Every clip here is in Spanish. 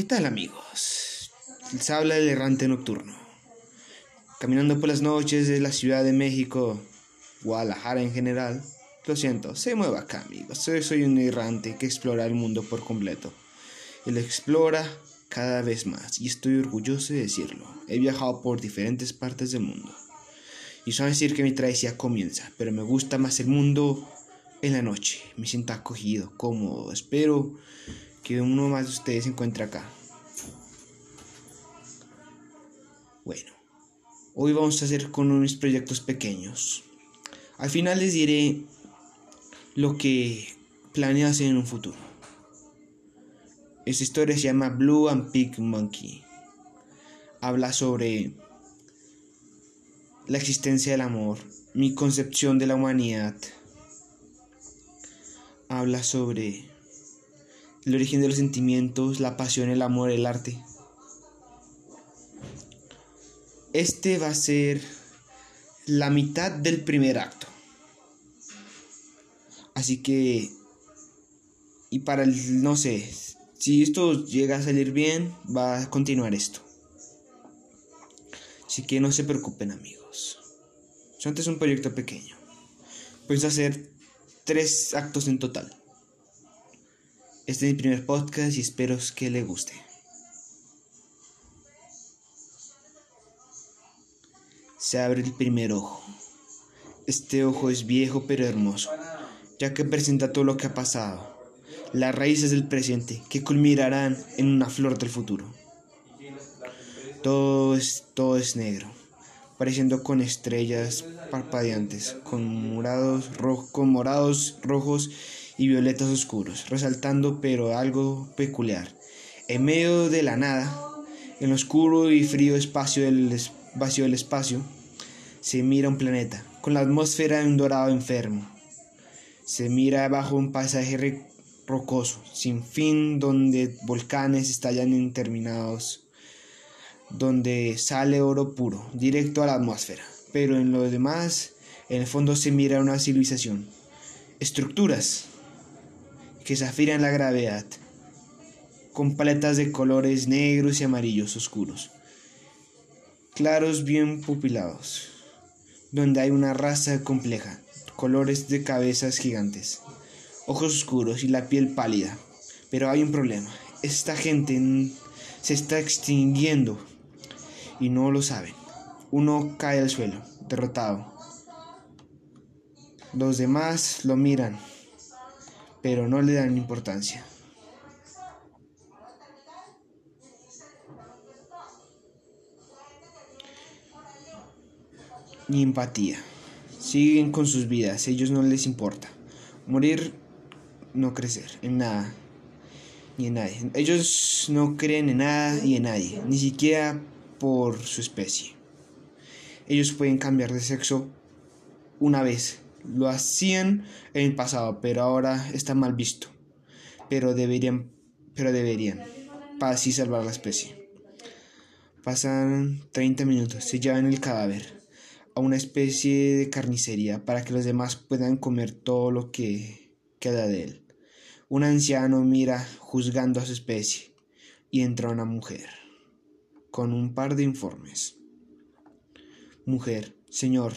¿Qué tal amigos? Les habla el errante nocturno. Caminando por las noches de la Ciudad de México, Guadalajara en general. Lo siento, se mueva acá amigos. Soy, un errante que explora el mundo por completo. Él explora cada vez más y estoy orgulloso de decirlo. He viajado por diferentes partes del mundo. Y suele decir que mi travesía comienza, pero me gusta más el mundo en la noche. Me siento acogido, cómodo. Espero que uno más de ustedes se encuentre acá. Bueno, hoy vamos a hacer con unos proyectos pequeños. Al final les diré lo que planeo hacer en un futuro. Esta historia se llama Blue and Pig Monkey. Habla sobre la existencia del amor, mi concepción de la humanidad. Habla sobre el origen de los sentimientos, la pasión, el amor, el arte. Este va a ser la mitad del primer acto. Así que, y para el, no sé, si esto llega a salir bien, va a continuar esto. Así que no se preocupen amigos. Esto es un proyecto pequeño. Puedes hacer tres actos en total. Este es mi primer podcast y espero que le guste. Se abre el primer ojo. Este ojo es viejo pero hermoso, ya que presenta todo lo que ha pasado, las raíces del presente que culminarán en una flor del futuro. Todo es, todo es negro, pareciendo con estrellas parpadeantes, con morados, con morados rojos y violetas oscuros, resaltando pero algo peculiar. En medio de la nada, en el oscuro y frío espacio del vacío del espacio, se mira un planeta, con la atmósfera de un dorado enfermo. Se mira bajo un paisaje rocoso, sin fin, donde volcanes estallan interminados, donde sale oro puro, directo a la atmósfera. Pero en lo demás, en el fondo se mira una civilización. Estructuras, que zafíran la gravedad, con paletas de colores negros y amarillos oscuros, claros bien pupilados, donde hay una raza compleja, colores de cabezas gigantes, ojos oscuros y la piel pálida. Pero hay un problema, esta gente se está extinguiendo y no lo saben. Uno cae al suelo, derrotado. Los demás lo miran pero no le dan importancia. Ni empatía. Siguen con sus vidas, ellos no les importa. Morir, no crecer en nada, ni en nadie. Ellos no creen en nada y en nadie, ni siquiera por su especie. Ellos pueden cambiar de sexo una vez lo hacían en el pasado, pero ahora está mal visto. Pero deberían, pero deberían, para así salvar la especie. Pasan 30 minutos, se llevan el cadáver a una especie de carnicería para que los demás puedan comer todo lo que queda de él. Un anciano mira juzgando a su especie y entra una mujer con un par de informes. Mujer, señor,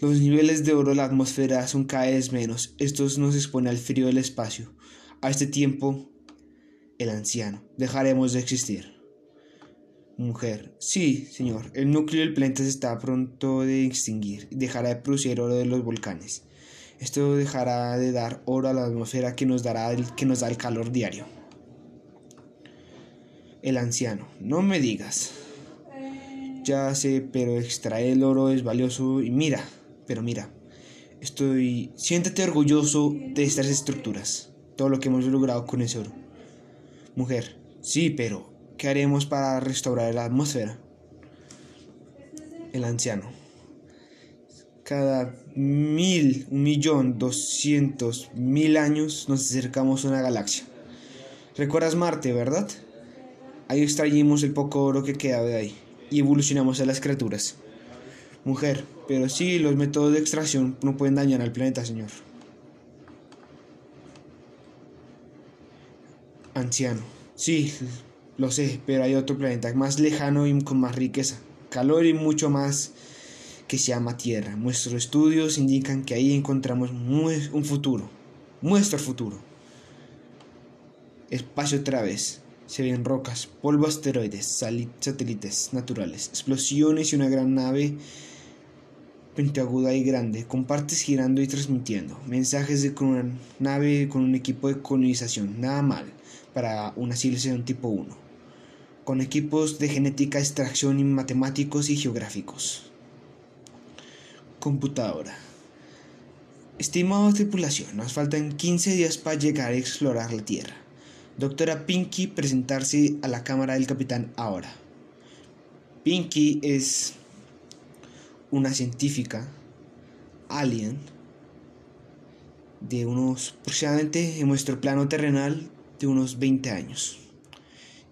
los niveles de oro de la atmósfera son cada vez menos. Esto nos expone al frío del espacio. A este tiempo, el anciano, dejaremos de existir. Mujer. Sí, señor. El núcleo del planeta se está pronto de extinguir dejará de producir oro de los volcanes. Esto dejará de dar oro a la atmósfera que nos, dará el, que nos da el calor diario. El anciano. No me digas. Ya sé, pero extraer el oro es valioso y mira, pero mira, estoy. Siéntete orgulloso de estas estructuras, todo lo que hemos logrado con ese oro. Mujer, sí, pero ¿qué haremos para restaurar la atmósfera? El anciano. Cada mil, un millón, doscientos mil años nos acercamos a una galaxia. ¿Recuerdas Marte, verdad? Ahí extraímos el poco oro que quedaba de ahí y evolucionamos a las criaturas. Mujer, pero sí, los métodos de extracción no pueden dañar al planeta, señor. Anciano. Sí, Lo sé, pero hay otro planeta más lejano y con más riqueza, calor y mucho más que se llama Tierra. Nuestros estudios indican que ahí encontramos un futuro, nuestro futuro. Espacio otra vez. Se ven rocas, polvo, asteroides, satélites naturales, explosiones y una gran nave pentaguda y grande, con partes girando y transmitiendo. Mensajes de una nave con un equipo de colonización. Nada mal para una civilización tipo 1. Con equipos de genética, extracción y matemáticos y geográficos. Computadora. Estimado tripulación, nos faltan 15 días para llegar a explorar la Tierra. Doctora Pinky, presentarse a la cámara del capitán ahora. Pinky es una científica alien de unos aproximadamente en nuestro plano terrenal de unos 20 años,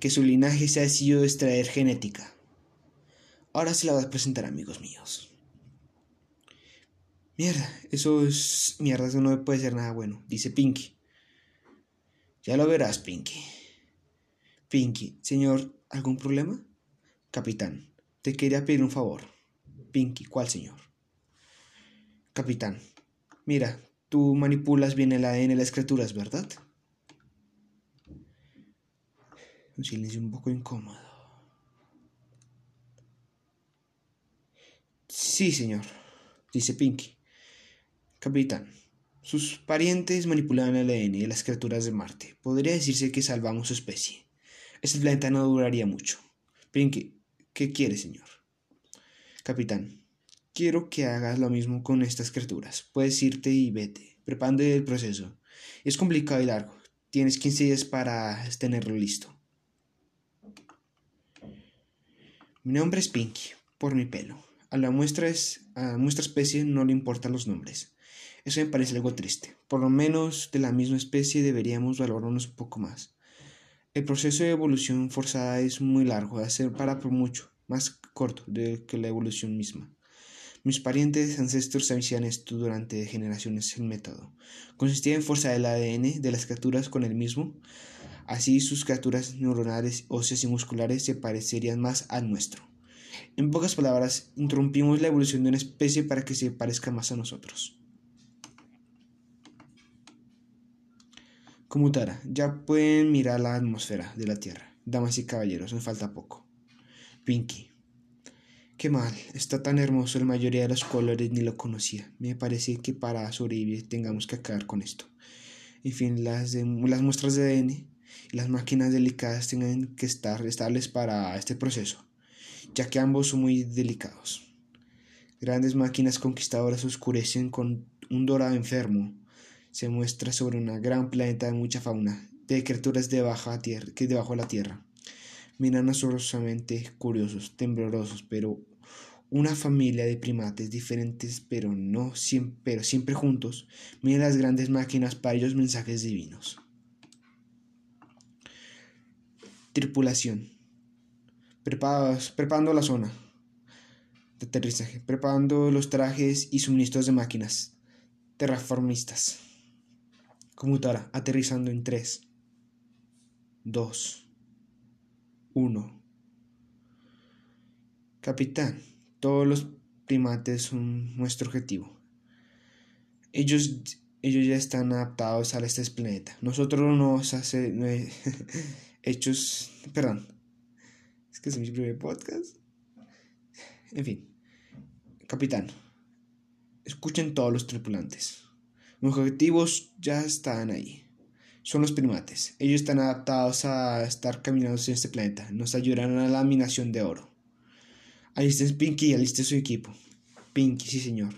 que su linaje se ha decidido extraer genética. Ahora se la voy a presentar, amigos míos. Mierda, eso es mierda, eso no puede ser nada bueno, dice Pinky. Ya lo verás, Pinky. Pinky, señor, ¿algún problema? Capitán, te quería pedir un favor. Pinky, ¿cuál señor? Capitán, mira, tú manipulas bien el ADN de las criaturas, ¿verdad? Un silencio un poco incómodo. Sí, señor, dice Pinky. Capitán, sus parientes manipulaban el ADN de las criaturas de Marte. Podría decirse que salvamos su especie. Este planeta no duraría mucho. Pinky, ¿qué quiere, señor? Capitán, quiero que hagas lo mismo con estas criaturas. Puedes irte y vete, preparando el proceso. Es complicado y largo. Tienes 15 días para tenerlo listo. Mi nombre es Pinky, por mi pelo. A la muestra, es, a nuestra especie no le importan los nombres. Eso me parece algo triste. Por lo menos de la misma especie deberíamos valorarnos un poco más. El proceso de evolución forzada es muy largo, de ser para por mucho, más corto de que la evolución misma. Mis parientes ancestros hacían esto durante generaciones. El método consistía en forzar el ADN de las criaturas con el mismo. Así sus criaturas neuronales, óseas y musculares se parecerían más al nuestro. En pocas palabras, interrumpimos la evolución de una especie para que se parezca más a nosotros. Comutara, ya pueden mirar la atmósfera de la Tierra. Damas y caballeros, me falta poco. Pinky. Qué mal, está tan hermoso, la mayoría de los colores ni lo conocía. Me parece que para sobrevivir tengamos que acabar con esto. En fin, las, las muestras de ADN y las máquinas delicadas tengan que estar estables para este proceso, ya que ambos son muy delicados. Grandes máquinas conquistadoras oscurecen con un dorado enfermo se muestra sobre una gran planeta de mucha fauna, de criaturas de baja tierra, que debajo de la tierra. Miran asombrosamente curiosos, temblorosos, pero una familia de primates diferentes, pero no siempre, pero siempre juntos, miran las grandes máquinas para ellos mensajes divinos. Tripulación. Preparados, preparando la zona de aterrizaje, preparando los trajes y suministros de máquinas. Terraformistas. Comutara, aterrizando en 3, 2, 1. Capitán, todos los primates son nuestro objetivo. Ellos, ellos ya están adaptados a este planeta. Nosotros nos hace hechos, perdón, es que es mi primer podcast. En fin, capitán, escuchen todos los tripulantes. Los objetivos ya están ahí. Son los primates. Ellos están adaptados a estar caminando en este planeta. Nos ayudarán a la minación de oro. Alisten Pinky y aliste su equipo. Pinky, sí señor.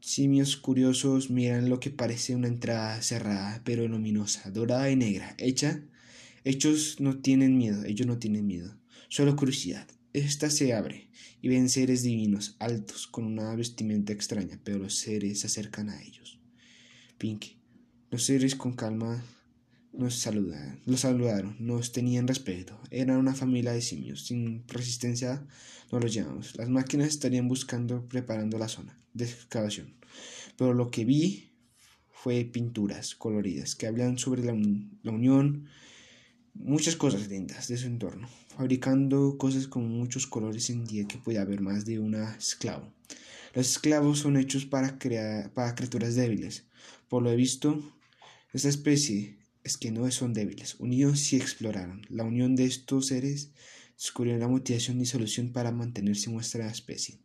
Simios curiosos miran lo que parece una entrada cerrada pero luminosa, dorada y negra, hecha. Ellos no tienen miedo, ellos no tienen miedo, solo curiosidad. Esta se abre y ven seres divinos, altos, con una vestimenta extraña, pero los seres se acercan a ellos. Pinky. Los seres con calma nos saludaron, los saludaron, nos tenían respeto. Eran una familia de simios. Sin resistencia no los llamamos. Las máquinas estarían buscando, preparando la zona de excavación. Pero lo que vi fue pinturas coloridas que hablan sobre la unión, muchas cosas lindas de su entorno, fabricando cosas con muchos colores en día que puede haber más de una esclavo. Los esclavos son hechos para, crear, para criaturas débiles. Por lo visto, esta especie es que no son débiles. Unidos y exploraron. La unión de estos seres descubrió la motivación y solución para mantenerse en nuestra especie.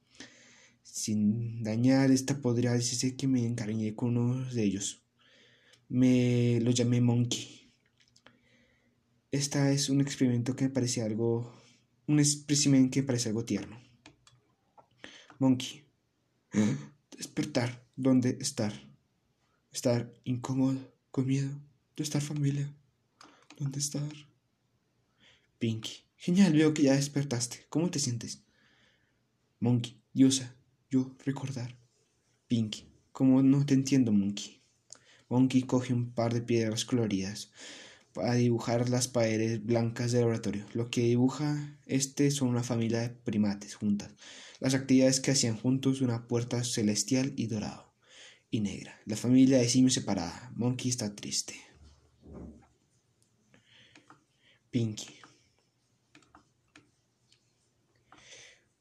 Sin dañar esta podría decirse que me encariñé con uno de ellos. Me lo llamé Monkey. Esta es un experimento que me parece algo. un espécimen que me parece algo tierno. Monkey. Despertar. ¿Dónde estar? Estar incómodo, con miedo. ¿Dónde estar familia? ¿Dónde estar? Pinky. Genial, veo que ya despertaste. ¿Cómo te sientes? Monkey. Diosa. Yo recordar. Pinky. Como no te entiendo, Monkey. Monkey coge un par de piedras coloridas para dibujar las paredes blancas del laboratorio. Lo que dibuja este son una familia de primates juntas. Las actividades que hacían juntos una puerta celestial y dorado y negra. La familia de simio separada. Monkey está triste. Pinky.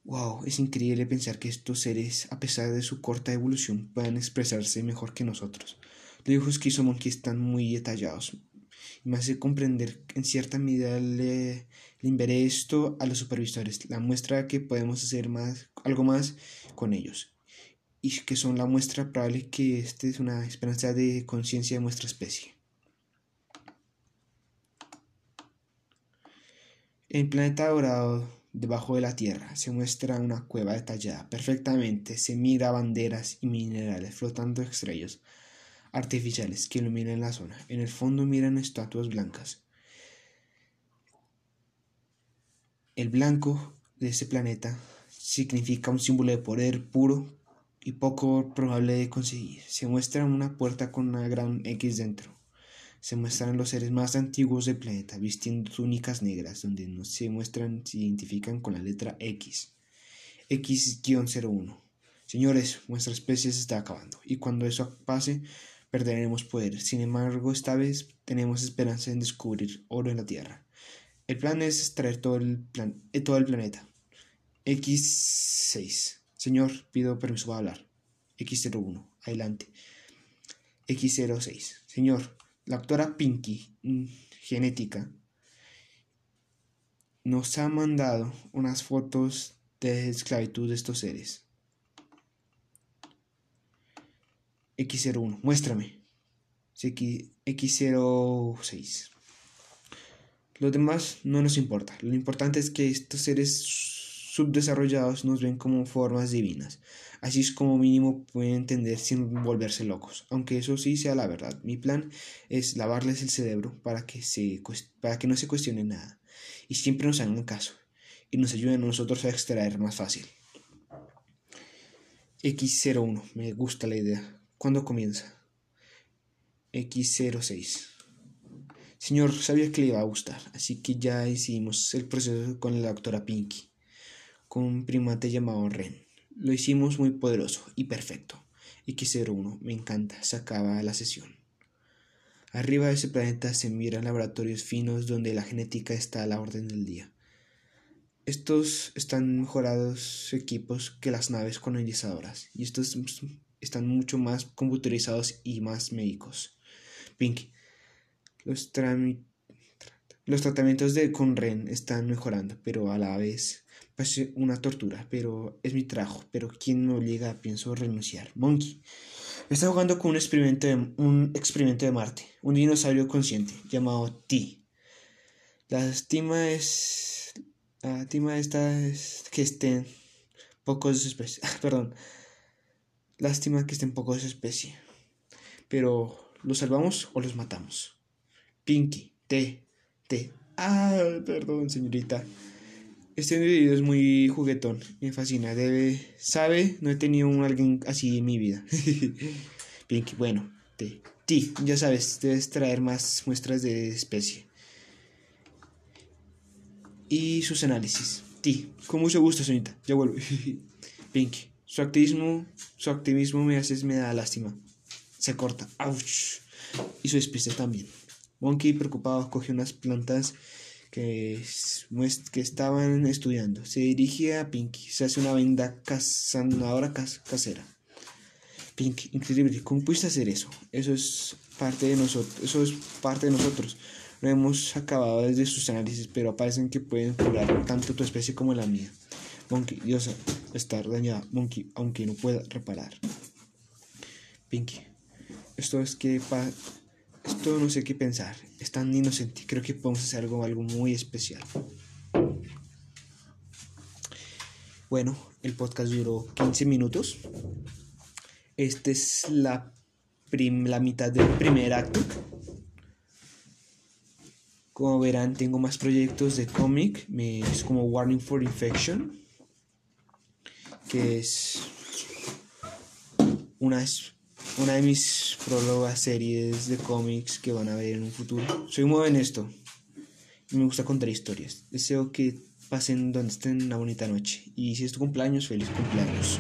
Wow, es increíble pensar que estos seres, a pesar de su corta evolución, puedan expresarse mejor que nosotros. Los dibujos que hizo Monkey están muy detallados. Me hace comprender en cierta medida le, le esto a los supervisores. La muestra que podemos hacer más, algo más con ellos. Y que son la muestra probable que esta es una esperanza de conciencia de nuestra especie. En planeta dorado Debajo de la tierra se muestra una cueva detallada perfectamente, se mira banderas y minerales flotando estrellas artificiales que iluminan la zona. En el fondo miran estatuas blancas. El blanco de ese planeta significa un símbolo de poder puro y poco probable de conseguir. Se muestra una puerta con una gran X dentro se muestran los seres más antiguos del planeta vistiendo túnicas negras donde no se muestran se identifican con la letra X. X-01. Señores, nuestra especie se está acabando y cuando eso pase perderemos poder. Sin embargo, esta vez tenemos esperanza en descubrir oro en la Tierra. El plan es extraer todo el, plan, eh, todo el planeta. X6. Señor, pido permiso para hablar. X01. Adelante. X06. Señor, la doctora Pinky, mm, genética, nos ha mandado unas fotos de esclavitud de estos seres. X01, muéstrame. X06. Los demás no nos importa. Lo importante es que estos seres subdesarrollados nos ven como formas divinas. Así es como mínimo pueden entender sin volverse locos. Aunque eso sí sea la verdad. Mi plan es lavarles el cerebro para que, se, para que no se cuestione nada. Y siempre nos hagan caso. Y nos ayuden a nosotros a extraer más fácil. X01. Me gusta la idea. ¿Cuándo comienza? X06. Señor, sabía que le iba a gustar, así que ya hicimos el proceso con la doctora Pinky con un primate llamado Ren. Lo hicimos muy poderoso y perfecto. X01, me encanta, se acaba la sesión. Arriba de ese planeta se miran laboratorios finos donde la genética está a la orden del día. Estos están mejorados equipos que las naves colonizadoras y estos están mucho más computarizados y más médicos. Pink, los, tratamientos de Conren están mejorando, pero a la vez Parece una tortura, pero es mi trabajo. Pero ¿quién me obliga? Pienso renunciar. Monkey. Está jugando con un experimento de, un experimento de Marte, un dinosaurio consciente llamado T. La estima es. La estima esta es que estén pocos especies. Perdón. Lástima que estén pocos especies. Pero, ¿los salvamos o los matamos? Pinky, T, T. Ah, perdón, señorita. Este individuo es muy juguetón, me fascina. Debe, sabe, no he tenido un alguien así en mi vida. Pinky, bueno, te, ti, ya sabes, debes traer más muestras de especie. Y sus análisis. Ti, con mucho gusto, señorita, ya vuelvo. Pinky, su activismo, su activismo me hace, me da lástima. se corta. ¡Auch! Y su despiste también. Monkey, preocupado, coge unas plantas que, que estaban estudiando. Se dirige a Pinky. Se hace una venda sanadora casera. Pinky, increíble. ¿Cómo pudiste hacer eso? Eso es parte de nosotros. Eso es parte de nosotros. No hemos acabado desde sus análisis, pero parecen que pueden curar tanto tu especie como la mía. Monkey, Diosa, estar dañada. Monkey, aunque no pueda reparar. Pinky, esto es que esto no sé qué pensar. Es tan inocente. Creo que podemos hacer algo, algo muy especial. Bueno, el podcast duró 15 minutos. Esta es la, la mitad del primer acto. Como verán, tengo más proyectos de cómic. Es como Warning for Infection. Que es una una de mis prólogas series de cómics que van a ver en un futuro. Soy muy en esto y me gusta contar historias. Deseo que pasen donde estén una bonita noche y si es tu cumpleaños, feliz cumpleaños.